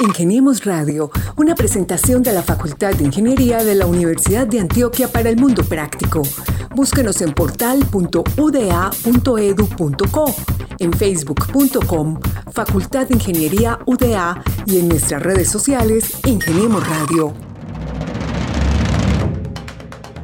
Ingeniemos Radio, una presentación de la Facultad de Ingeniería de la Universidad de Antioquia para el Mundo Práctico. Búsquenos en portal.uda.edu.co, en facebook.com, Facultad de Ingeniería UDA y en nuestras redes sociales Ingeniemos Radio.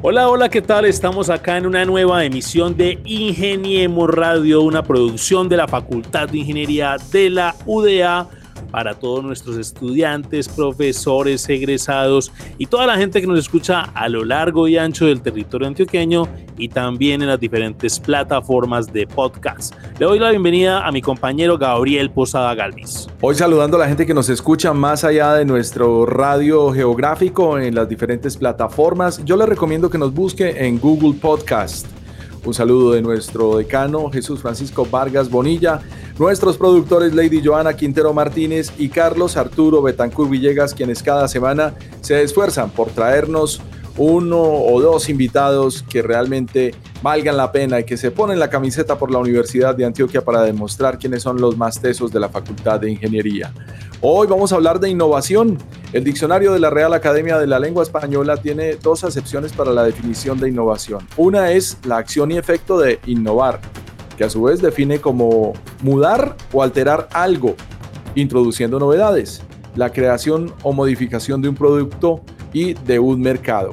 Hola, hola, ¿qué tal? Estamos acá en una nueva emisión de Ingeniemos Radio, una producción de la Facultad de Ingeniería de la UDA para todos nuestros estudiantes, profesores, egresados y toda la gente que nos escucha a lo largo y ancho del territorio antioqueño y también en las diferentes plataformas de podcast. Le doy la bienvenida a mi compañero Gabriel Posada Galvis. Hoy saludando a la gente que nos escucha más allá de nuestro radio geográfico en las diferentes plataformas. Yo le recomiendo que nos busque en Google Podcast. Un saludo de nuestro decano Jesús Francisco Vargas Bonilla Nuestros productores Lady Joana Quintero Martínez y Carlos Arturo Betancur Villegas, quienes cada semana se esfuerzan por traernos uno o dos invitados que realmente valgan la pena y que se ponen la camiseta por la Universidad de Antioquia para demostrar quiénes son los más tesos de la Facultad de Ingeniería. Hoy vamos a hablar de innovación. El diccionario de la Real Academia de la Lengua Española tiene dos acepciones para la definición de innovación. Una es la acción y efecto de innovar, que a su vez define como mudar o alterar algo, introduciendo novedades, la creación o modificación de un producto y de un mercado.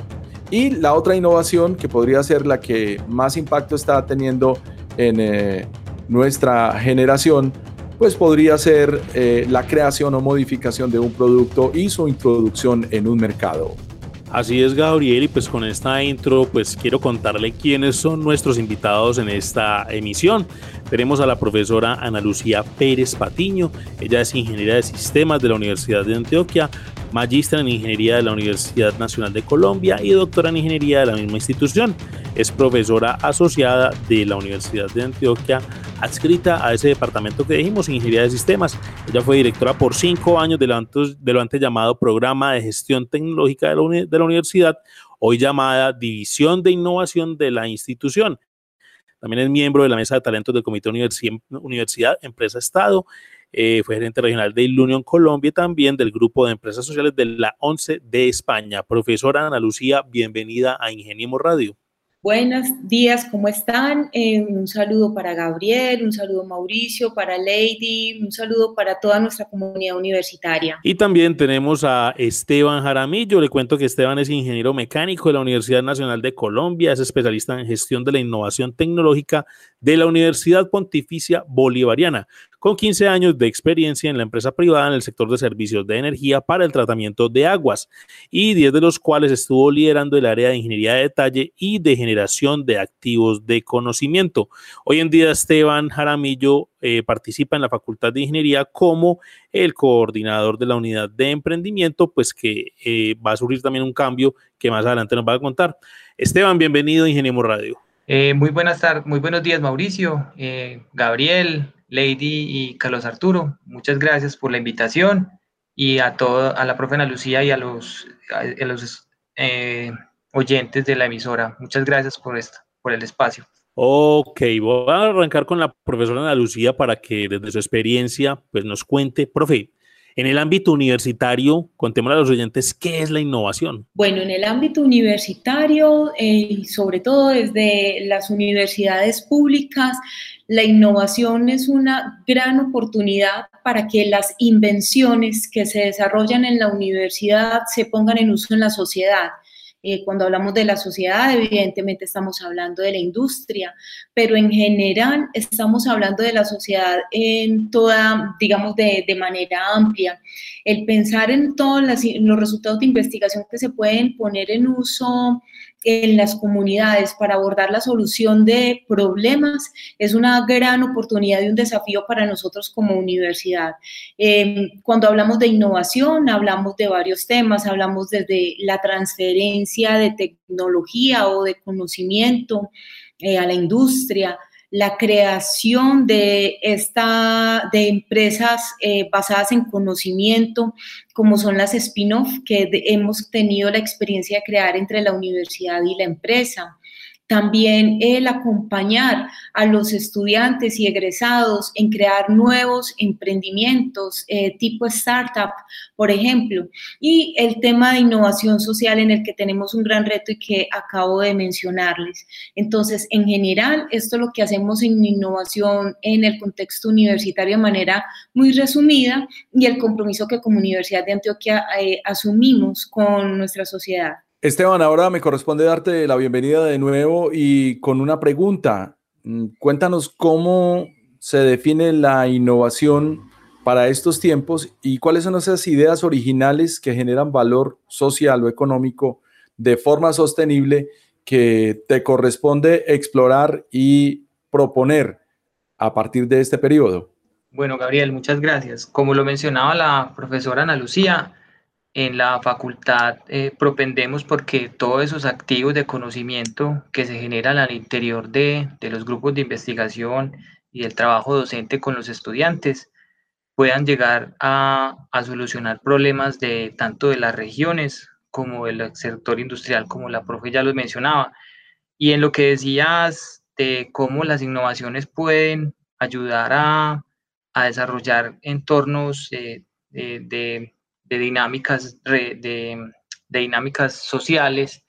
Y la otra innovación, que podría ser la que más impacto está teniendo en eh, nuestra generación, pues podría ser eh, la creación o modificación de un producto y su introducción en un mercado. Así es, Gabriel, y pues con esta intro, pues quiero contarle quiénes son nuestros invitados en esta emisión. Tenemos a la profesora Ana Lucía Pérez Patiño, ella es ingeniera de sistemas de la Universidad de Antioquia, magistra en ingeniería de la Universidad Nacional de Colombia y doctora en ingeniería de la misma institución. Es profesora asociada de la Universidad de Antioquia, adscrita a ese departamento que dijimos, Ingeniería de Sistemas. Ella fue directora por cinco años de lo antes, llamado Programa de Gestión Tecnológica de la, de la universidad, hoy llamada División de Innovación de la institución. También es miembro de la Mesa de Talentos del Comité Universidad, Empresa Estado. Eh, fue gerente regional de Ilunion Colombia y también del Grupo de Empresas Sociales de la ONCE de España. Profesora Ana Lucía, bienvenida a Ingeniemos Radio. Buenos días, ¿cómo están? Eh, un saludo para Gabriel, un saludo Mauricio, para Lady, un saludo para toda nuestra comunidad universitaria. Y también tenemos a Esteban Jaramillo. Le cuento que Esteban es ingeniero mecánico de la Universidad Nacional de Colombia, es especialista en gestión de la innovación tecnológica de la Universidad Pontificia Bolivariana con 15 años de experiencia en la empresa privada en el sector de servicios de energía para el tratamiento de aguas y 10 de los cuales estuvo liderando el área de ingeniería de detalle y de generación de activos de conocimiento. Hoy en día Esteban Jaramillo eh, participa en la Facultad de Ingeniería como el coordinador de la unidad de emprendimiento, pues que eh, va a sufrir también un cambio que más adelante nos va a contar. Esteban, bienvenido a Radio. Eh, muy buenas tardes, muy buenos días Mauricio, Gabriel, Lady y Carlos Arturo. Muchas gracias por la invitación y a todo, a la profe Ana Lucía y a los, a, los eh, oyentes de la emisora. Muchas gracias por esto, por el espacio. Ok, voy a arrancar con la profesora Ana Lucía para que desde su experiencia pues nos cuente, profe, en el ámbito universitario, contemos a los oyentes qué es la innovación. Bueno, en el ámbito universitario, eh, sobre todo desde las universidades públicas, la innovación es una gran oportunidad para que las invenciones que se desarrollan en la universidad se pongan en uso en la sociedad. Eh, cuando hablamos de la sociedad, evidentemente estamos hablando de la industria, pero en general estamos hablando de la sociedad en toda, digamos, de, de manera amplia. El pensar en todos los resultados de investigación que se pueden poner en uso en las comunidades para abordar la solución de problemas es una gran oportunidad y un desafío para nosotros como universidad. Em, cuando hablamos de innovación, hablamos de varios temas, hablamos desde la transferencia de tecnología o de conocimiento eh, a la industria, la creación de, esta, de empresas eh, basadas en conocimiento, como son las spin-off que hemos tenido la experiencia de crear entre la universidad y la empresa. También el acompañar a los estudiantes y egresados en crear nuevos emprendimientos eh, tipo startup, por ejemplo, y el tema de innovación social en el que tenemos un gran reto y que acabo de mencionarles. Entonces, en general, esto es lo que hacemos en innovación en el contexto universitario de manera muy resumida y el compromiso que como Universidad de Antioquia eh, asumimos con nuestra sociedad. Esteban, ahora me corresponde darte la bienvenida de nuevo y con una pregunta. Mm, cuéntanos cómo se define la innovación para estos tiempos y cuáles son esas ideas originales que generan valor social o económico de forma sostenible que te corresponde explorar y proponer a partir de este periodo. Bueno, Gabriel, muchas gracias. Como lo mencionaba la profesora Ana Lucía, en la facultad eh, propendemos porque todos esos activos de conocimiento que se generan al interior de, de los grupos de investigación y el trabajo docente con los estudiantes puedan llegar a, a, solucionar problemas de tanto de las regiones como del sector industrial, como la profe ya lo mencionaba. Y en lo que decías de cómo las innovaciones pueden ayudar a, a desarrollar entornos eh, de de dinámicas, de, dinámicas sociales.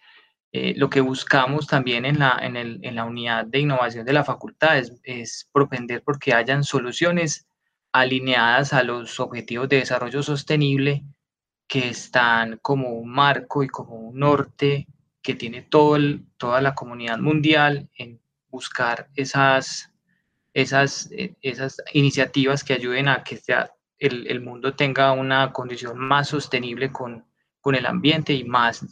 Eh, lo que buscamos también en la, en, el, en la unidad de innovación de la facultad es, es propender porque hayan soluciones alineadas a los objetivos de desarrollo sostenible que están como un marco y como un norte que tiene todo toda la comunidad mundial en buscar esas, esas, eh, esas iniciativas que ayuden a que sea, el, mundo tenga una condición más sostenible con, con el ambiente y más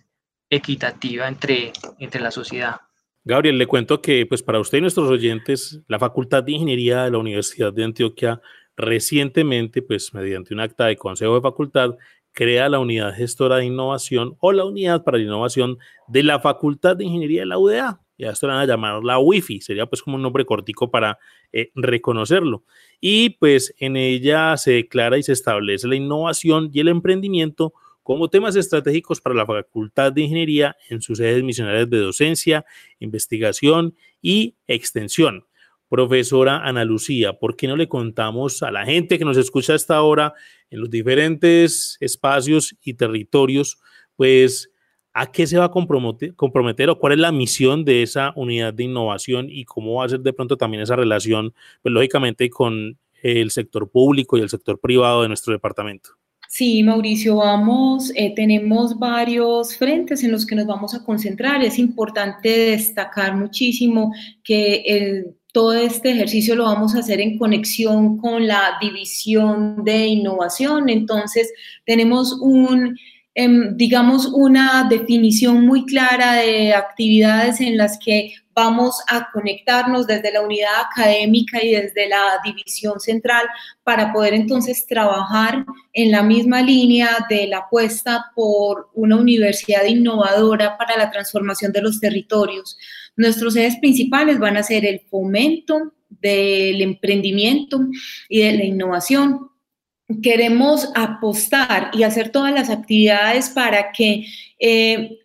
equitativa entre, entre la sociedad. Gabriel, le cuento que pues para usted y nuestros oyentes, la Facultad de Ingeniería de la Universidad de Antioquia recientemente, pues mediante un acta de Consejo de Facultad, crea la Unidad Gestora de Innovación o la Unidad para la Innovación de la Facultad de Ingeniería de la UDA ya esto van a llamar la Wi-Fi, sería pues como un nombre cortico para eh, reconocerlo. Y pues en ella se declara y se establece la innovación y el emprendimiento como temas estratégicos para la Facultad de Ingeniería en sus sedes misionales de docencia, investigación y extensión. Profesora Ana Lucía, ¿por qué no le contamos a la gente que nos escucha hasta ahora en los diferentes espacios y territorios, pues ¿A qué se va a comprometer, o cuál es la misión de esa unidad de innovación y cómo va a ser de pronto también esa relación, pues lógicamente con el sector público y el sector privado de nuestro departamento? Sí, Mauricio, vamos, eh, tenemos varios frentes en los que nos vamos a concentrar. Es importante destacar muchísimo que todo este ejercicio lo vamos a hacer en conexión con la división de innovación. Entonces, tenemos un digamos, una definición muy clara de actividades en las que vamos a conectarnos desde la unidad académica y desde la división central para poder entonces trabajar en la misma línea de la apuesta por una universidad innovadora para la transformación de los territorios. Nuestros ejes principales van a ser el fomento del emprendimiento y de la innovación, queremos apostar y hacer todas las actividades para que eh,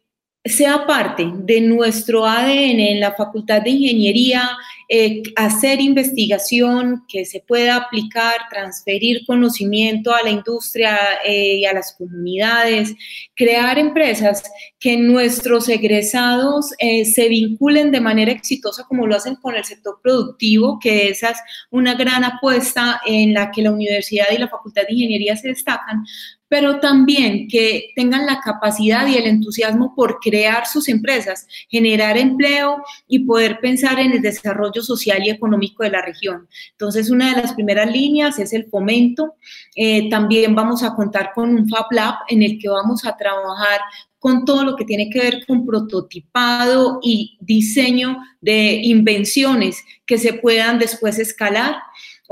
sea parte de nuestro ADN en la Facultad de Ingeniería, eh, hacer investigación que se pueda aplicar, transferir conocimiento a la industria eh, y a las comunidades, crear empresas que nuestros egresados eh, se vinculen de manera exitosa como lo hacen con el sector productivo, que esa es una gran apuesta en la que la universidad y la Facultad de Ingeniería se destacan, pero también que tengan la capacidad y el entusiasmo por crear sus empresas, generar empleo y poder pensar en el desarrollo social y económico de la región. Entonces, una de las primeras líneas es el fomento. Eh, también vamos a contar con un Fab Lab en el que vamos a trabajar con todo lo que tiene que ver con prototipado y diseño de invenciones que se puedan después escalar.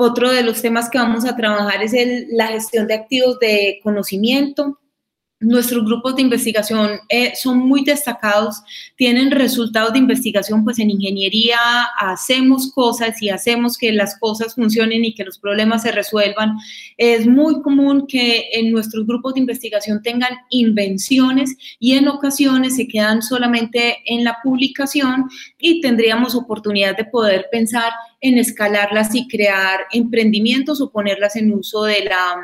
Otro de los temas que vamos a trabajar es la gestión de activos de conocimiento. Nuestros grupos de investigación eh, son muy destacados, tienen resultados de investigación, pues en ingeniería hacemos cosas y hacemos que las cosas funcionen y que los problemas se resuelvan. Es muy común que en nuestros grupos de investigación tengan invenciones y en ocasiones se quedan solamente en la publicación y tendríamos oportunidad de poder pensar en escalarlas y crear emprendimientos o ponerlas en uso de la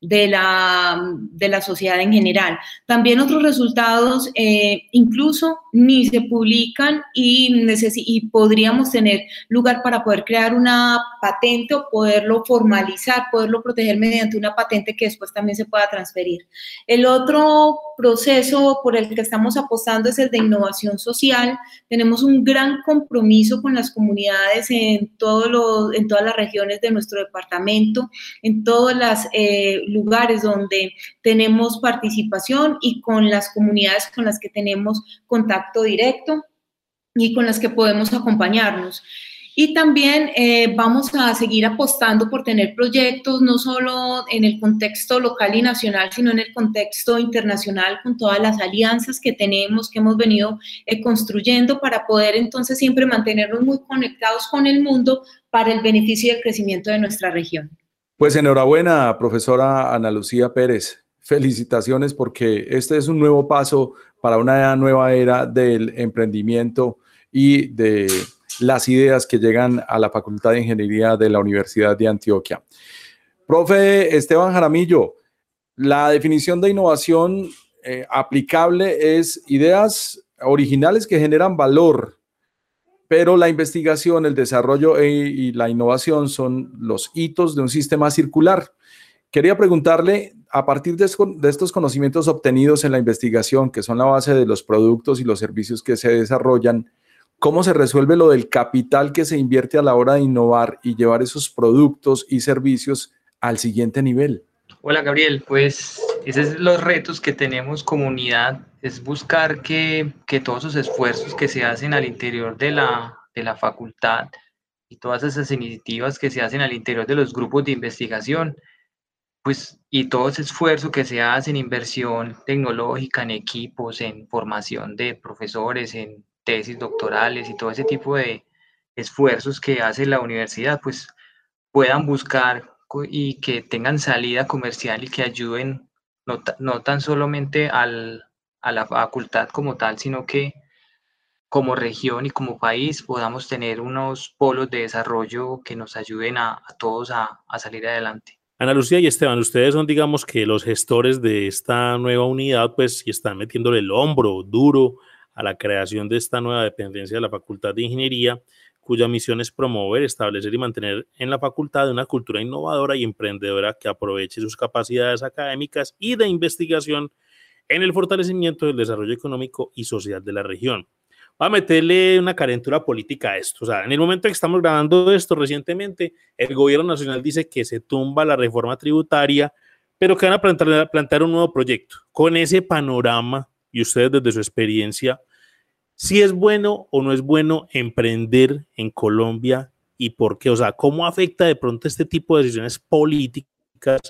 de la, de la sociedad en general. También otros resultados eh, incluso ni se publican y, y podríamos tener lugar para poder crear una patente o poderlo formalizar, poderlo proteger mediante una patente que después también se pueda transferir. El otro proceso por el que estamos apostando es el de innovación social. Tenemos un gran compromiso con las comunidades en, todos los, en todas las regiones de nuestro departamento, en todas las... Eh, lugares donde tenemos participación y con las comunidades con las que tenemos contacto directo y con las que podemos acompañarnos. Y también eh, vamos a seguir apostando por tener proyectos no solo en el contexto local y nacional, sino en el contexto internacional con todas las alianzas que tenemos, que hemos venido eh, construyendo para poder entonces siempre mantenernos muy conectados con el mundo para el beneficio y el crecimiento de nuestra región. Pues enhorabuena, profesora Ana Lucía Pérez. Felicitaciones porque este es un nuevo paso para una nueva era del emprendimiento y de las ideas que llegan a la Facultad de Ingeniería de la Universidad de Antioquia. Profe Esteban Jaramillo, la definición de innovación eh, aplicable es ideas originales que generan valor pero la investigación, el desarrollo e, y la innovación son los hitos de un sistema circular. Quería preguntarle, a partir de, estos conocimientos obtenidos en la investigación, que son la base de los productos y los servicios que se desarrollan, ¿cómo se resuelve lo del capital que se invierte a la hora de innovar y llevar esos productos y servicios al siguiente nivel? Hola Gabriel, pues esos son los retos que tenemos comunidad, es buscar que, que todos esos esfuerzos que se hacen al interior de la, de la facultad y todas esas iniciativas que se hacen al interior de los grupos de investigación, pues y todo ese esfuerzo que se hace en inversión tecnológica, en equipos, en formación de profesores, en tesis doctorales y todo ese tipo de esfuerzos que hace la universidad, pues puedan buscar y que tengan salida comercial y que ayuden no, no tan solamente al, a la facultad como tal, sino que como región y como país podamos tener unos polos de desarrollo que nos ayuden a, todos a, a, salir adelante. Ana Lucía y Esteban, ustedes son, digamos, que los gestores de esta nueva unidad, pues, y están metiéndole el hombro duro a la creación de esta nueva dependencia de la Facultad de Ingeniería cuya misión es promover, establecer y mantener en la facultad una cultura innovadora y emprendedora que aproveche sus capacidades académicas y de investigación en el fortalecimiento del desarrollo económico y social de la región. Va a meterle una carentura política a esto. O sea, en el momento que estamos grabando esto recientemente, el gobierno nacional dice que se tumba la reforma tributaria, pero que van a plantear, plantear un nuevo proyecto. Con ese panorama, y ustedes desde su experiencia, si es bueno o no es bueno emprender en Colombia y por qué, o sea, cómo afecta de pronto este tipo de decisiones políticas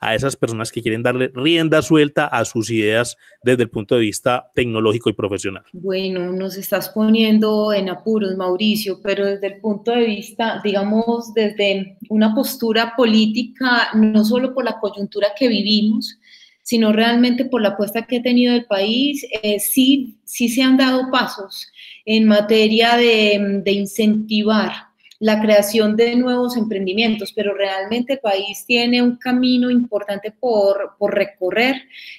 a esas personas que quieren darle rienda suelta a sus ideas desde el punto de vista tecnológico y profesional. Bueno, nos estás poniendo en apuros, Mauricio, pero desde el punto de vista, digamos, desde una postura política, no solo por la coyuntura que vivimos, sino realmente por la apuesta que ha tenido el país, eh, sí, sí se han dado pasos en materia de, de incentivar la creación de nuevos emprendimientos, pero realmente el país tiene un camino importante por, por, recorrer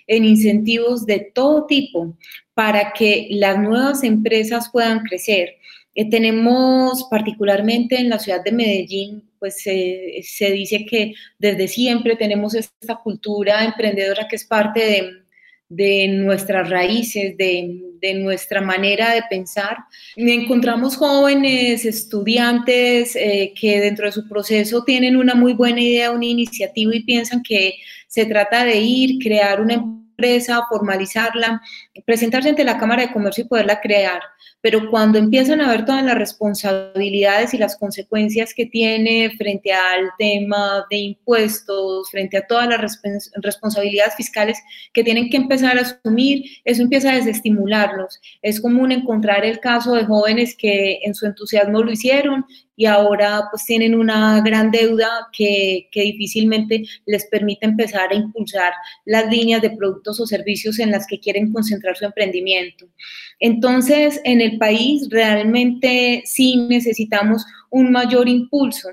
en incentivos de todo tipo para que las nuevas empresas puedan crecer. Eh, tenemos particularmente en la ciudad de Medellín, pues se dice que desde siempre tenemos esta cultura emprendedora que es parte de, de nuestras raíces, de, de, nuestra manera de pensar. Encontramos jóvenes, estudiantes eh, que dentro de su proceso tienen una muy buena idea, una iniciativa y piensan que se trata de ir, crear una formalizarla, presentarse ante la Cámara de Comercio y poderla crear. Pero cuando empiezan a ver todas las responsabilidades y las consecuencias que tiene frente al tema de impuestos, frente a todas las responsabilidades fiscales que tienen que empezar a asumir, eso empieza a desestimularlos. Es común encontrar el caso de jóvenes que en su entusiasmo lo hicieron y ahora pues tienen una gran deuda que, que, difícilmente les permite empezar a impulsar las líneas de productos o servicios en las que quieren concentrar su emprendimiento. Entonces, en el país realmente sí necesitamos un mayor impulso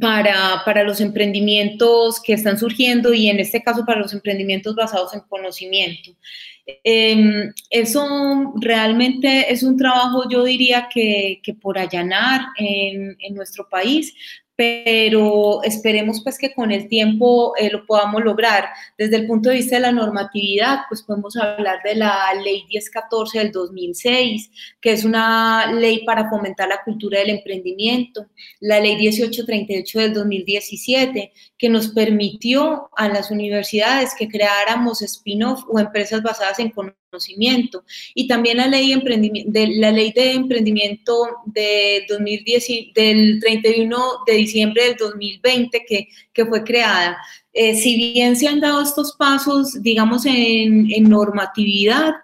para, para, los emprendimientos que están surgiendo y en este caso para los emprendimientos basados en conocimiento. Em, eso realmente es un trabajo, yo diría que, que por allanar en, en, nuestro país, pero esperemos pues que con el tiempo eh, lo podamos lograr. Desde el punto de vista de la normatividad, pues podemos hablar de la ley 1014 del 2006, que es una ley para fomentar la cultura del emprendimiento, la ley 1838 del 2017, que nos permitió a las universidades que creáramos spin-off o empresas basadas en conocimiento. Y también la ley, de, la ley de emprendimiento de 2010, del 31 de diciembre del 2020 que, que fue creada. Eh, si bien se han dado estos pasos, digamos, en, en normatividad,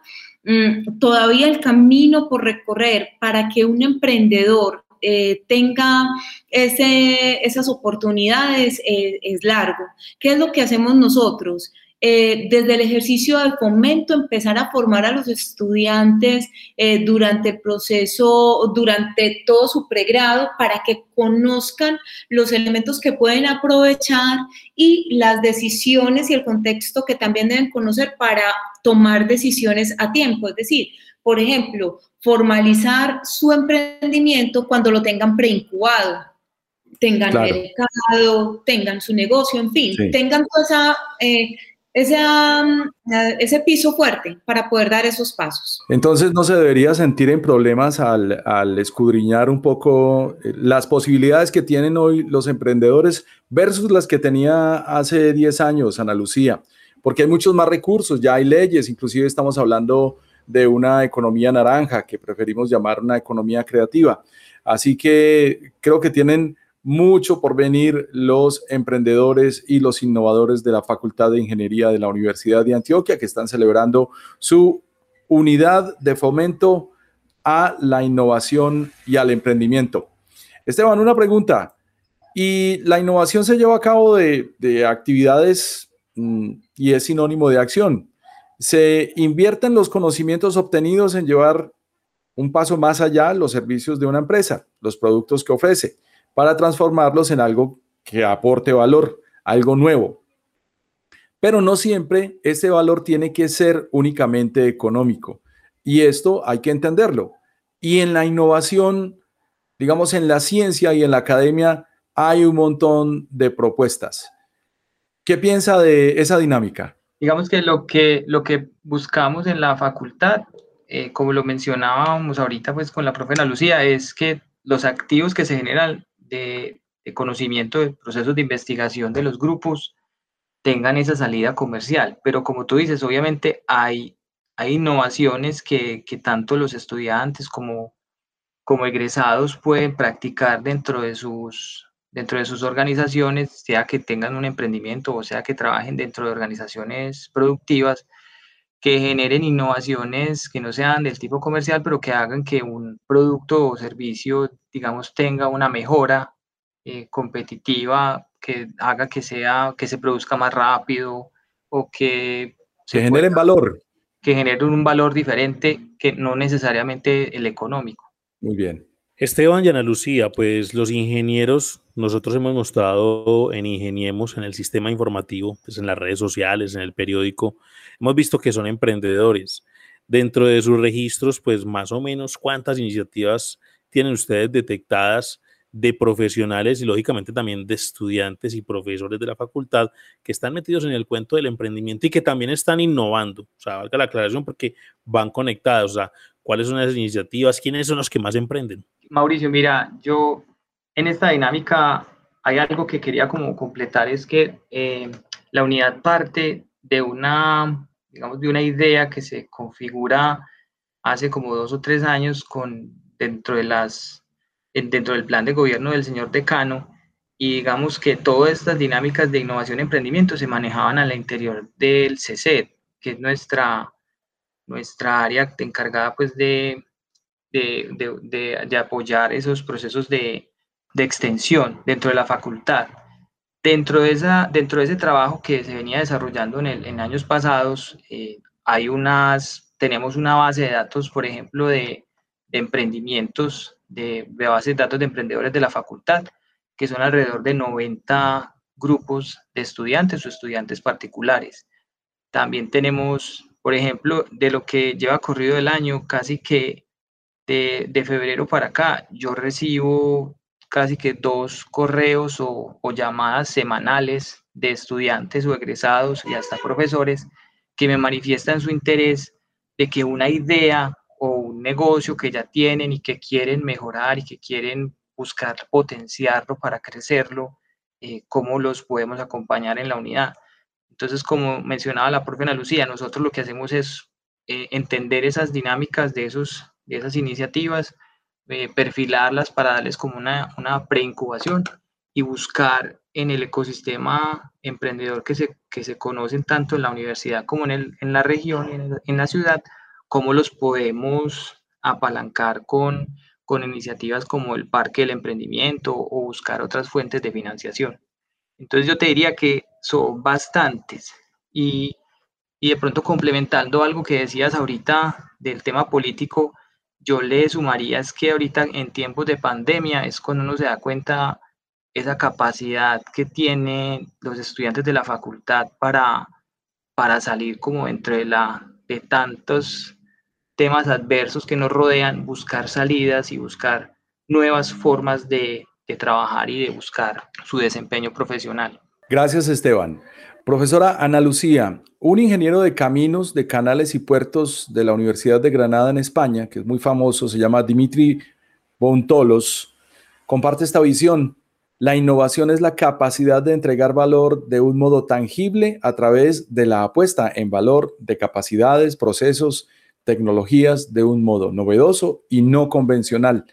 mm, todavía el camino por recorrer para que un emprendedor eh, tenga ese, esas oportunidades eh, es largo. ¿Qué es lo que hacemos nosotros? Eh, desde el ejercicio del fomento, empezar a formar a los estudiantes durante el proceso, durante todo su pregrado, para que conozcan los elementos que pueden aprovechar y las decisiones y el contexto que también deben conocer para tomar decisiones a tiempo. Es decir, por ejemplo, formalizar su emprendimiento cuando lo tengan preincubado tengan mercado, tengan su negocio, en fin, tengan toda esa eh, ese, ese piso fuerte para poder dar esos pasos. Entonces no se debería sentir en problemas al, al, escudriñar un poco eh, las posibilidades que tienen hoy los emprendedores versus las que tenía hace 10 años, Ana Lucía, porque hay muchos más recursos, ya hay leyes, inclusive estamos hablando de una economía naranja que preferimos llamar una economía creativa. Así que creo que tienen mucho por venir los emprendedores y los innovadores de la Facultad de Ingeniería de la Universidad de Antioquia que están celebrando su unidad de fomento a la innovación y al emprendimiento. Esteban, una pregunta. ¿Y la innovación se lleva a cabo de, actividades mm, y es sinónimo de acción? ¿Se invierten los conocimientos obtenidos en llevar un paso más allá los servicios de una empresa, los productos que ofrece? para transformarlos en algo que aporte valor, algo nuevo. Pero no siempre ese valor tiene que ser únicamente económico. Y esto hay que entenderlo. Y en la innovación, digamos, en la ciencia y en la academia, hay un montón de propuestas. ¿Qué piensa de esa dinámica? Digamos que lo que, lo que buscamos en la facultad, eh, como lo mencionábamos ahorita pues con la profe Ana Lucía, es que los activos que se generan de, conocimiento de procesos de investigación de los grupos tengan esa salida comercial. Pero como tú dices, obviamente hay, hay innovaciones que, que tanto los estudiantes como, como egresados pueden practicar dentro de sus, dentro de sus organizaciones, sea que tengan un emprendimiento o sea que trabajen dentro de organizaciones productivas que generen innovaciones que no sean del tipo comercial, pero que hagan que un producto o servicio, digamos, tenga una mejora eh, competitiva, que haga que sea, que se produzca más rápido o que se generen valor. Que generen un valor diferente que no necesariamente el económico. Muy bien. Esteban y Ana Lucía, pues los ingenieros, nosotros hemos mostrado en Ingeniemos, en el sistema informativo, pues en las redes sociales, en el periódico, hemos visto que son emprendedores. Dentro de sus registros, pues más o menos cuántas iniciativas tienen ustedes detectadas de profesionales y lógicamente también de estudiantes y profesores de la facultad que están metidos en el cuento del emprendimiento y que también están innovando. O sea, valga la aclaración porque van conectados. O sea, ¿cuáles son esas iniciativas? ¿Quiénes son los que más emprenden? Mauricio, mira, yo en esta dinámica hay algo que quería como completar, es que eh, la unidad parte de una, digamos, de una idea que se configura hace como dos o tres años con, dentro, de las, dentro del plan de gobierno del señor decano y digamos que todas estas dinámicas de innovación y emprendimiento se manejaban al interior del CECED, que es nuestra, nuestra área encargada pues de, de, de, de apoyar esos procesos de, extensión dentro de la facultad. Dentro de, esa, dentro de ese trabajo que se venía desarrollando en, el, en años pasados, eh, hay unas, tenemos una base de datos, por ejemplo, de, emprendimientos, de, de bases de datos de emprendedores de la facultad, que son alrededor de 90 grupos de estudiantes o estudiantes particulares. También tenemos, por ejemplo, de lo que lleva corrido el año, casi que de, febrero para acá, yo recibo casi que dos correos o, o, llamadas semanales de estudiantes o egresados y hasta profesores que me manifiestan su interés de que una idea o un negocio que ya tienen y que quieren mejorar y que quieren buscar potenciarlo para crecerlo, eh, cómo los podemos acompañar en la unidad. Entonces, como mencionaba la profe Ana Lucía, nosotros lo que hacemos es eh, entender esas dinámicas de, esos, de esas iniciativas, eh, perfilarlas para darles como una, una preincubación y buscar en el ecosistema emprendedor que se, que se conocen tanto en la universidad como en, el, en la región, en, en la ciudad, cómo los podemos apalancar con con iniciativas como el Parque del Emprendimiento o buscar otras fuentes de financiación. Entonces yo te diría que son bastantes y, y de pronto complementando algo que decías ahorita del tema político, yo le sumaría es que ahorita en tiempos de pandemia es cuando uno se da cuenta esa capacidad que tienen los estudiantes de la facultad para, para salir como entre la, de tantos temas adversos que nos rodean, buscar salidas y buscar nuevas formas de, trabajar y de buscar su desempeño profesional. Gracias, Esteban. Profesora Ana Lucía, un ingeniero de caminos, de canales y puertos de la Universidad de Granada en España, que es muy famoso, se llama Dimitri Bontolos, comparte esta visión. La innovación es la capacidad de entregar valor de un modo tangible a través de la apuesta en valor de capacidades, procesos tecnologías de un modo novedoso y no convencional.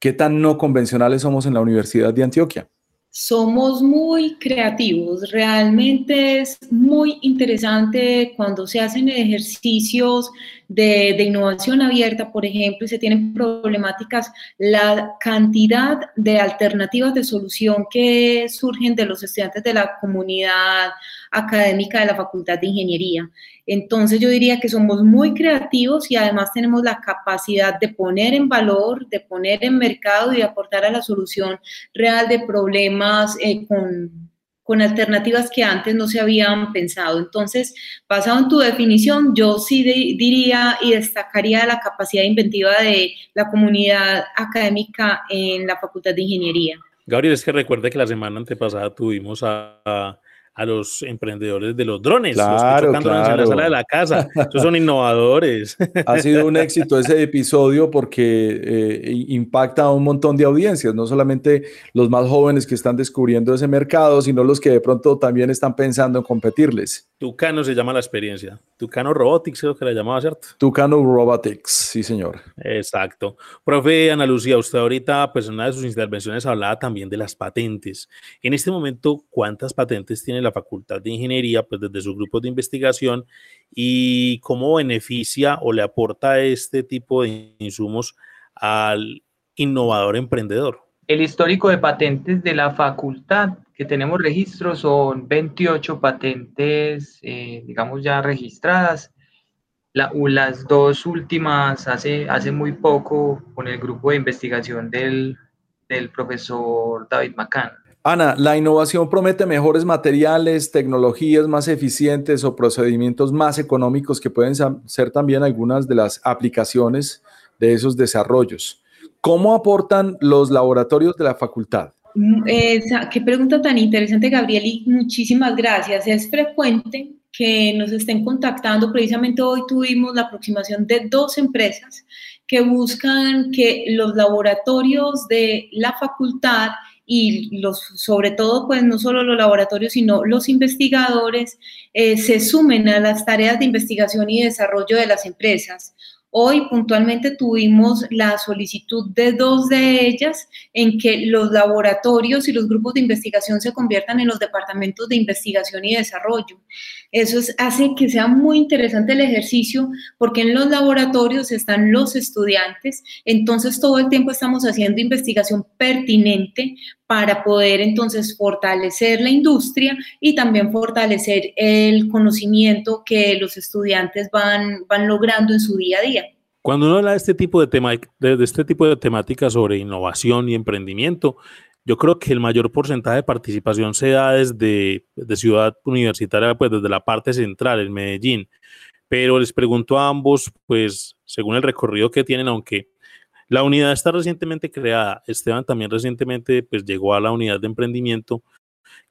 ¿Qué tan no convencionales somos en la Universidad de Antioquia? Somos muy creativos, realmente es muy interesante cuando se hacen ejercicios de, de, innovación abierta, por ejemplo, y se tienen problemáticas, la cantidad de alternativas de solución que surgen de los estudiantes de la comunidad académica de la Facultad de Ingeniería. Entonces yo diría que somos muy creativos y además tenemos la capacidad de poner en valor, de poner en mercado y aportar a la solución real de problemas eh, con, con alternativas que antes no se habían pensado. Entonces, basado en tu definición, yo sí diría y destacaría la capacidad inventiva de la comunidad académica en la Facultad de Ingeniería. Gabriel, es que recuerde que la semana antepasada tuvimos a los emprendedores de los drones, claro, los que en la sala de la casa. Esos son innovadores. Ha sido un éxito ese episodio porque eh, impacta a un montón de audiencias, no solamente los más jóvenes que están descubriendo ese mercado, sino los que de pronto también están pensando en competirles. Tucano se llama la experiencia. Tucano Robotics, creo que la llamaba, ¿cierto? Tucano Robotics, sí, señor. Exacto. Profe Ana Lucía, usted ahorita, pues en una de sus intervenciones hablaba también de las patentes. En este momento, ¿cuántas patentes tiene la Facultad de Ingeniería, pues desde su grupo de investigación y cómo beneficia o le aporta este tipo de insumos al innovador emprendedor? El histórico de patentes de la facultad que tenemos registros son 28 patentes, eh, digamos ya registradas. las dos últimas hace, hace muy poco con el grupo de investigación del, del profesor David Macán. Ana, ¿la innovación promete mejores materiales, tecnologías más eficientes o procedimientos más económicos que pueden ser también algunas de las aplicaciones de esos desarrollos? ¿Cómo aportan los laboratorios de la facultad? Mm, qué pregunta tan interesante, Gabriel, y muchísimas gracias. Es frecuente que nos estén contactando. Precisamente hoy tuvimos la aproximación de dos empresas que buscan que los laboratorios de la facultad y los, sobre todo, pues no solo los laboratorios, sino los investigadores eh, se sumen a las tareas de investigación y desarrollo de las empresas. Hoy puntualmente tuvimos la solicitud de dos de ellas en que los laboratorios y los grupos de investigación se conviertan en los departamentos de investigación y desarrollo. Eso hace que sea muy interesante el ejercicio porque en los laboratorios están los estudiantes, entonces todo el tiempo estamos haciendo investigación pertinente para poder entonces fortalecer la industria y también fortalecer el conocimiento que los estudiantes van, van logrando en su día a día. Cuando uno habla de este tipo de, tema, de este tipo de temáticas sobre innovación y emprendimiento, yo creo que el mayor porcentaje de participación se da desde, de Ciudad Universitaria, pues desde la parte central, en Medellín. Pero les pregunto a ambos, pues según el recorrido que tienen, aunque la unidad está recientemente creada. Esteban también recientemente pues, llegó a la unidad de emprendimiento.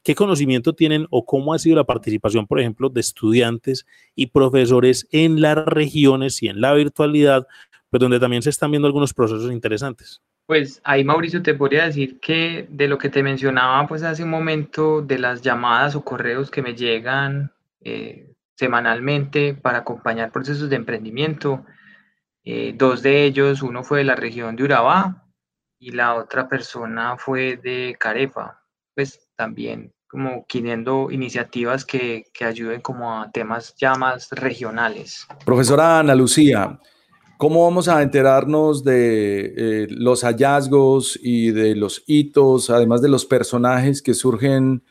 ¿Qué conocimiento tienen o cómo ha sido la participación, por ejemplo, de estudiantes y profesores en las regiones y en la virtualidad, pues donde también se están viendo algunos procesos interesantes? Pues ahí Mauricio te podría decir que de lo que te mencionaba pues hace un momento de las llamadas o correos que me llegan eh, semanalmente para acompañar procesos de emprendimiento, eh, dos de ellos, uno fue de la región de Urabá y la otra persona fue de Carepa, pues también como queriendo iniciativas que, que ayuden como a temas ya más regionales. Profesora Ana Lucía, ¿Cómo vamos a enterarnos de eh, los hallazgos y de los hitos, además de los personajes que surgen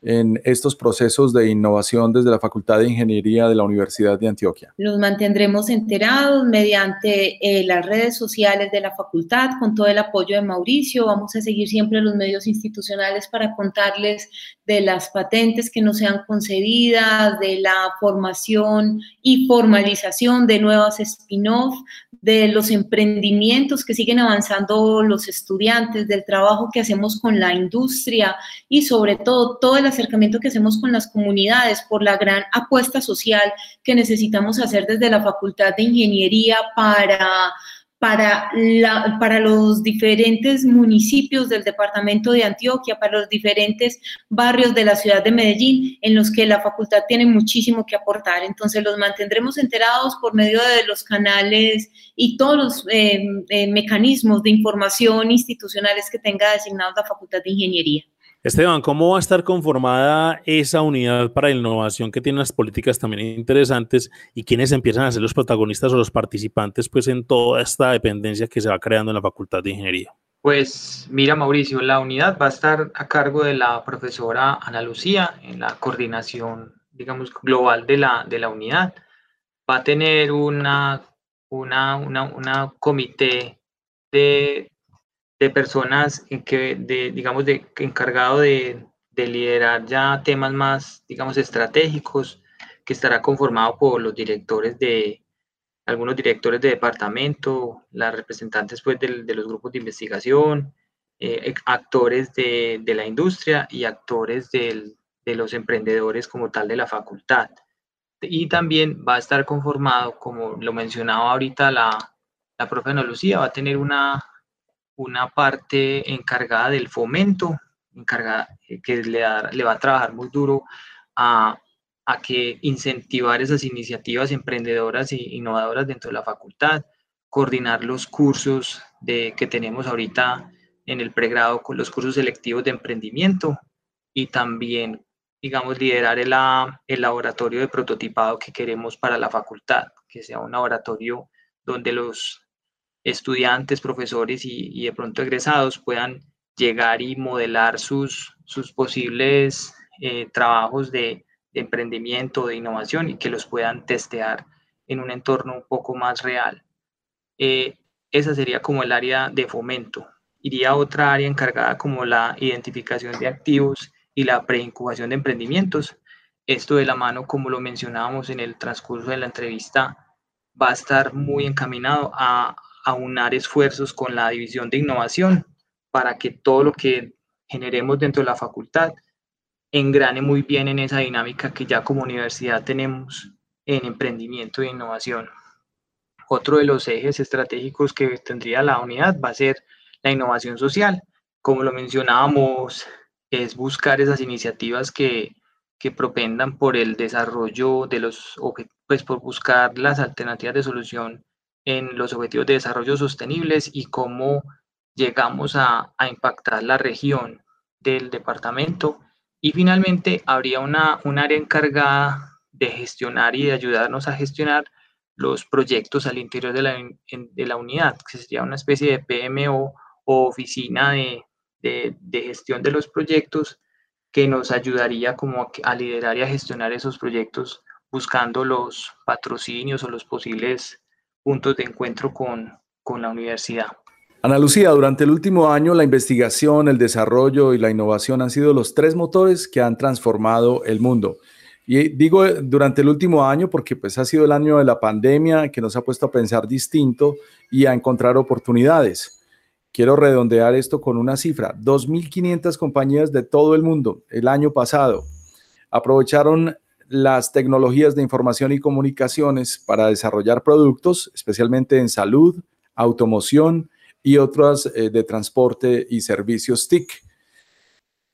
en estos procesos de innovación desde la Facultad de Ingeniería de la Universidad de Antioquia? Los mantendremos enterados mediante eh, las redes sociales de la facultad, con todo el apoyo de Mauricio. Vamos a seguir siempre los medios institucionales para contarles de las patentes que no sean concedidas, de la formación y formalización de nuevas spin-off, de los emprendimientos que siguen avanzando los estudiantes, del trabajo que hacemos con la industria y sobre todo todo el acercamiento que hacemos con las comunidades por la gran apuesta social que necesitamos hacer desde la Facultad de Ingeniería para para, la, para los diferentes municipios del departamento de Antioquia, para los diferentes barrios de la ciudad de Medellín, en los que la facultad tiene muchísimo que aportar. Entonces los mantendremos enterados por medio de los canales y todos los eh, eh, mecanismos de información institucionales que tenga designados la Facultad de Ingeniería. Esteban, ¿cómo va a estar conformada esa unidad para innovación que tiene las políticas también interesantes y quiénes empiezan a ser los protagonistas o los participantes pues en toda esta dependencia que se va creando en la Facultad de Ingeniería? Pues mira Mauricio, la unidad va a estar a cargo de la profesora Ana Lucía en la coordinación, digamos, global de la, de la unidad. Va a tener una, una, una, una comité de de personas que, de, digamos, de, encargado de, de liderar ya temas más, digamos, estratégicos, que estará conformado por los directores de, algunos directores de departamento, las representantes pues, de, de los grupos de investigación, eh, actores de, de, la industria y actores del, de los emprendedores como tal de la facultad. Y también va a estar conformado, como lo mencionaba ahorita la, la profe Ana Lucía, va a tener una, una parte encargada del fomento, encargada, eh, que le, le va a trabajar muy duro a, a, que incentivar esas iniciativas emprendedoras e innovadoras dentro de la facultad, coordinar los cursos de, que tenemos ahorita en el pregrado con los cursos selectivos de emprendimiento y también, digamos, liderar el, el laboratorio de prototipado que queremos para la facultad, que sea un laboratorio donde los estudiantes, profesores y, de pronto egresados puedan llegar y modelar sus, sus posibles eh, trabajos de, emprendimiento, de innovación y que los puedan testear en un entorno un poco más real. Eh, esa sería como el área de fomento. Iría otra área encargada como la identificación de activos y la preincubación de emprendimientos. Esto de la mano, como lo mencionábamos en el transcurso de la entrevista, va a estar muy encaminado a, aunar esfuerzos con la división de innovación para que todo lo que generemos dentro de la facultad engrane muy bien en esa dinámica que ya como universidad tenemos en emprendimiento e innovación. Otro de los ejes estratégicos que tendría la unidad va a ser la innovación social, como lo mencionábamos, es buscar esas iniciativas que, que propendan por el desarrollo de los, pues por buscar las alternativas de solución en los objetivos de desarrollo sostenibles y cómo llegamos a, impactar la región del departamento. Y finalmente habría una, un área encargada de gestionar y de ayudarnos a gestionar los proyectos al interior de la, de la unidad, que sería una especie de PMO o oficina de, de, de gestión de los proyectos que nos ayudaría como a, liderar y a gestionar esos proyectos buscando los patrocinios o los posibles puntos de encuentro con, con la universidad. Ana Lucía, durante el último año la investigación, el desarrollo y la innovación han sido los tres motores que han transformado el mundo. Y digo durante el último año porque pues ha sido el año de la pandemia que nos ha puesto a pensar distinto y a encontrar oportunidades. Quiero redondear esto con una cifra. 2.500 compañías de todo el mundo el año pasado aprovecharon las tecnologías de información y comunicaciones para desarrollar productos, especialmente en salud, automoción y otras eh, de transporte y servicios TIC.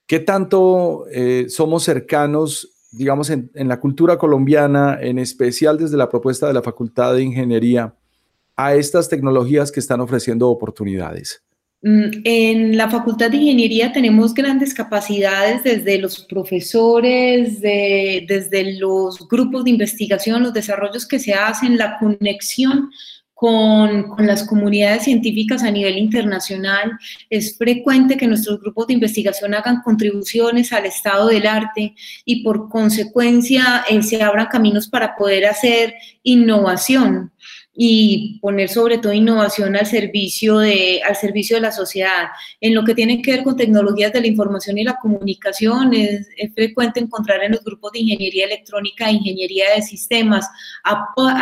¿Qué tanto eh, somos cercanos, digamos, en la cultura colombiana, en especial desde la propuesta de la Facultad de Ingeniería, a estas tecnologías que están ofreciendo oportunidades? Mm, en la Facultad de Ingeniería tenemos grandes capacidades desde los profesores, desde los grupos de investigación, los desarrollos que se hacen, la conexión con, las comunidades científicas a nivel internacional. Es frecuente que nuestros grupos de investigación hagan contribuciones al estado del arte y por consecuencia se abran caminos para poder hacer innovación y poner sobre todo innovación al servicio, de, al servicio de la sociedad. En lo que tiene que ver con tecnologías de la información y la comunicación, es, frecuente encontrar en los grupos de ingeniería electrónica ingeniería de sistemas,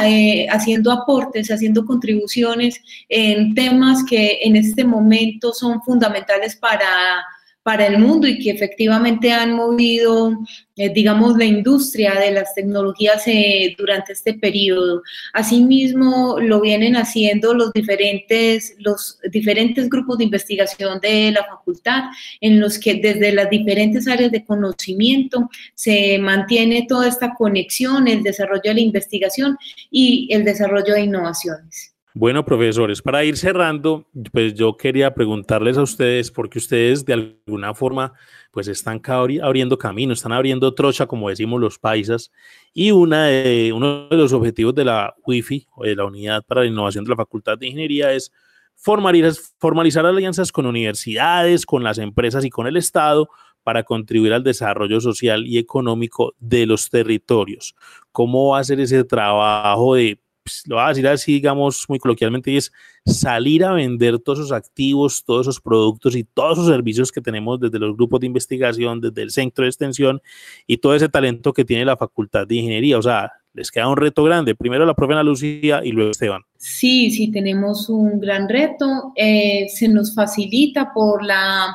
eh, haciendo aportes, haciendo contribuciones en temas que en este momento son fundamentales para para el mundo y que efectivamente han movido, eh, digamos, la industria de las tecnologías eh, durante este periodo. Asimismo, lo vienen haciendo los diferentes, los diferentes grupos de investigación de la facultad, en los que desde las diferentes áreas de conocimiento se mantiene toda esta conexión, el desarrollo de la investigación y el desarrollo de innovaciones. Bueno, profesores, para ir cerrando, pues yo quería preguntarles a ustedes, porque ustedes de alguna forma, pues están abriendo camino, están abriendo trocha, como decimos los paisas, y una de, uno de los objetivos de la WIFI, o de la Unidad para la Innovación de la Facultad de Ingeniería, es formalizar alianzas con universidades, con las empresas y con el Estado para contribuir al desarrollo social y económico de los territorios. ¿Cómo va a ser ese trabajo de pues, lo voy a decir así, digamos, muy coloquialmente, y es salir a vender todos esos activos, todos esos productos y todos esos servicios que tenemos desde los grupos de investigación, desde el centro de extensión y todo ese talento que tiene la Facultad de Ingeniería. O sea, les queda un reto grande. Primero la profe Ana Lucía y luego Esteban. Sí, sí, tenemos un gran reto. Eh, se nos facilita por la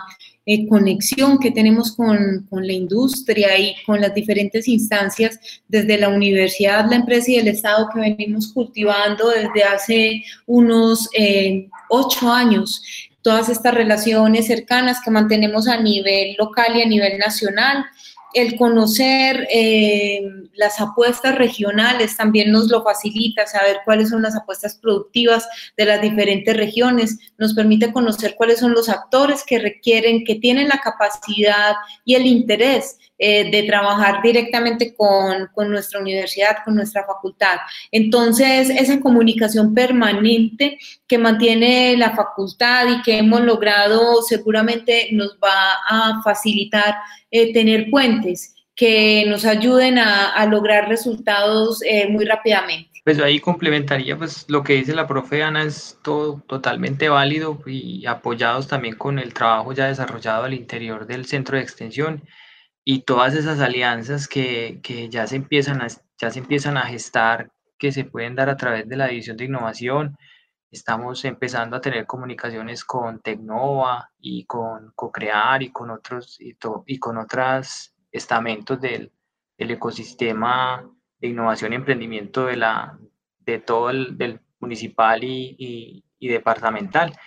eh, conexión que tenemos con, con, la industria y con las diferentes instancias desde la universidad, la empresa y el Estado que venimos cultivando desde hace unos eh, ocho años. Todas estas relaciones cercanas que mantenemos a nivel local y a nivel nacional el conocer eh, las apuestas regionales también nos lo facilita, saber cuáles son las apuestas productivas de las diferentes regiones, nos permite conocer cuáles son los actores que requieren, que tienen la capacidad y el interés eh, de trabajar directamente con, con, nuestra universidad, con nuestra facultad. Entonces, esa comunicación permanente que mantiene la facultad y que hemos logrado seguramente nos va a facilitar eh, tener puentes que nos ayuden a, a lograr resultados eh, muy rápidamente. Pues ahí complementaría, pues lo que dice la profe Ana es todo totalmente válido y apoyados también con el trabajo ya desarrollado al interior del centro de extensión y todas esas alianzas que, que, ya, se empiezan a, ya se empiezan a gestar, que se pueden dar a través de la División de Innovación. Estamos empezando a tener comunicaciones con Tecnova y con Cocrear y con otros y, con otros estamentos del, del, ecosistema de innovación y emprendimiento de, la, de todo el del municipal y, y, y departamental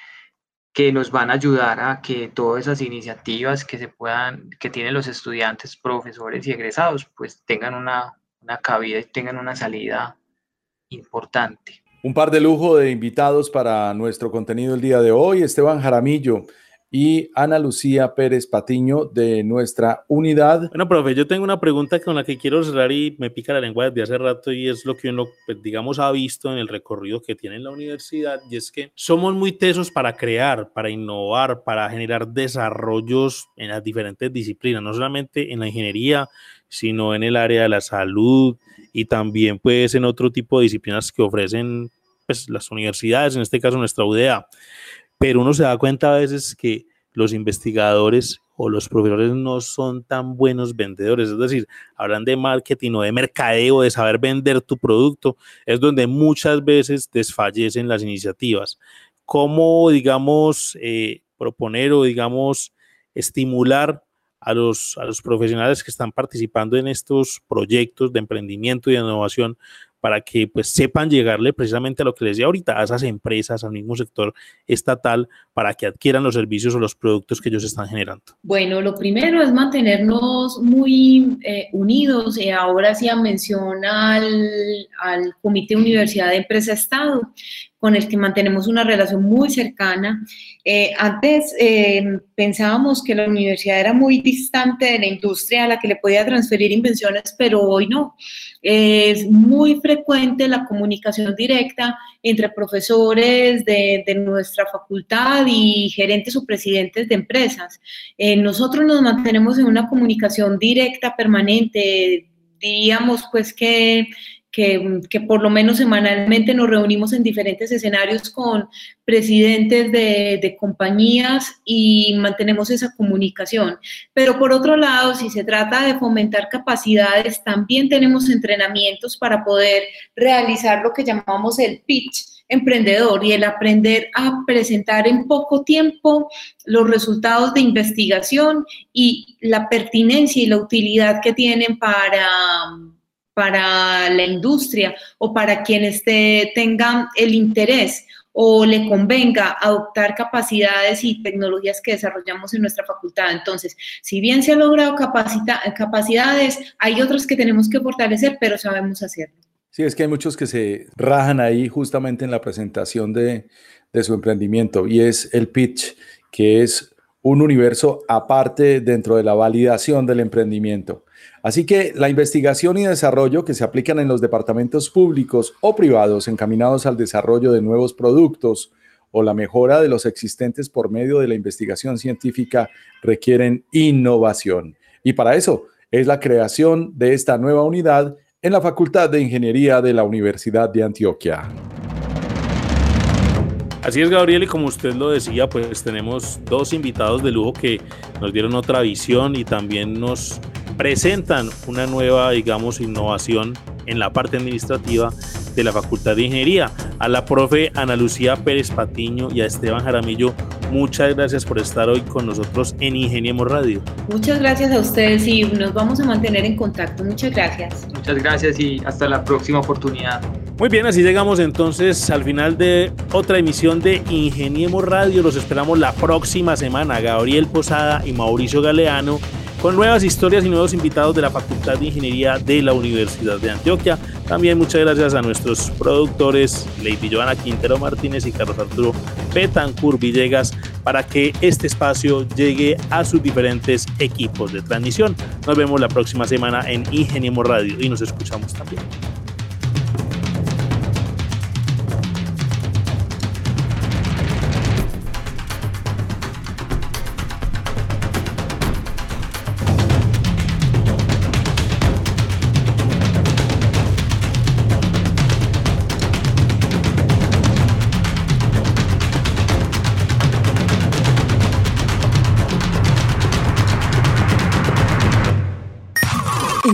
que nos van a ayudar a que todas esas iniciativas que se puedan, que tienen los estudiantes, profesores y egresados, pues tengan una, una cabida y tengan una salida importante. Un par de lujo de invitados para nuestro contenido el día de hoy. Esteban Jaramillo, y Ana Lucía Pérez Patiño de nuestra unidad. Bueno, profe, yo tengo una pregunta con la que quiero cerrar y me pica la lengua desde hace rato y es lo que uno, pues, digamos, ha visto en el recorrido que tiene en la universidad y es que somos muy tesos para crear, para innovar, para generar desarrollos en las diferentes disciplinas, no solamente en la ingeniería, sino en el área de la salud y también pues en otro tipo de disciplinas que ofrecen pues, las universidades, en este caso nuestra UDA pero uno se da cuenta a veces que los investigadores o los profesores no son tan buenos vendedores, es decir, hablan de marketing o de mercadeo, de saber vender tu producto, es donde muchas veces desfallecen las iniciativas. ¿Cómo, digamos, eh, proponer o, digamos, estimular a los, a los profesionales que están participando en estos proyectos de emprendimiento y de innovación para que pues sepan llegarle precisamente a lo que les decía ahorita, a esas empresas, al mismo sector estatal, para que adquieran los servicios o los productos que ellos están generando? Bueno, lo primero es mantenernos muy eh, unidos. y ahora sí mención al, al Comité Universidad de Empresa Estado con el que mantenemos una relación muy cercana. Eh, antes eh, pensábamos que la universidad era muy distante de la industria a la que le podía transferir invenciones, pero hoy no. es muy frecuente la comunicación directa entre profesores de, de, nuestra facultad y gerentes o presidentes de empresas. Eh, nosotros nos mantenemos en una comunicación directa, permanente, diríamos pues que que, por lo menos semanalmente nos reunimos en diferentes escenarios con presidentes de, compañías y mantenemos esa comunicación. Pero por otro lado, si se trata de fomentar capacidades, también tenemos entrenamientos para poder realizar lo que llamamos el pitch emprendedor y el aprender a presentar en poco tiempo los resultados de investigación y la pertinencia y la utilidad que tienen para para la industria o para quienes tengan el interés o le convenga adoptar capacidades y tecnologías que desarrollamos en nuestra facultad. Entonces, si bien se han logrado capacidades, hay otras que tenemos que fortalecer, pero sabemos hacerlo. Sí, es que hay muchos que se rajan ahí justamente en la presentación de, de su emprendimiento y es el pitch, que es un universo aparte dentro de la validación del emprendimiento. Así que la investigación y desarrollo que se aplican en los departamentos públicos o privados encaminados al desarrollo de nuevos productos o la mejora de los existentes por medio de la investigación científica requieren innovación. Y para eso es la creación de esta nueva unidad en la Facultad de Ingeniería de la Universidad de Antioquia. Así es, Gabriel, y como usted lo decía, pues tenemos dos invitados de lujo que nos dieron otra visión y también nos presentan una nueva, digamos, innovación en la parte administrativa de la Facultad de Ingeniería. A la profe Ana Lucía Pérez Patiño y a Esteban Jaramillo, muchas gracias por estar hoy con nosotros en Ingeniemos Radio. Muchas gracias a ustedes y nos vamos a mantener en contacto. Muchas gracias. Muchas gracias y hasta la próxima oportunidad. Muy bien, así llegamos entonces al final de otra emisión de Ingeniemos Radio. Los esperamos la próxima semana. Gabriel Posada y Mauricio Galeano con nuevas historias y nuevos invitados de la Facultad de Ingeniería de la Universidad de Antioquia. También muchas gracias a nuestros productores, Lady Joana Quintero Martínez y Carlos Arturo Betancur Villegas, para que este espacio llegue a sus diferentes equipos de transmisión. Nos vemos la próxima semana en Ingeniemos Radio y nos escuchamos también.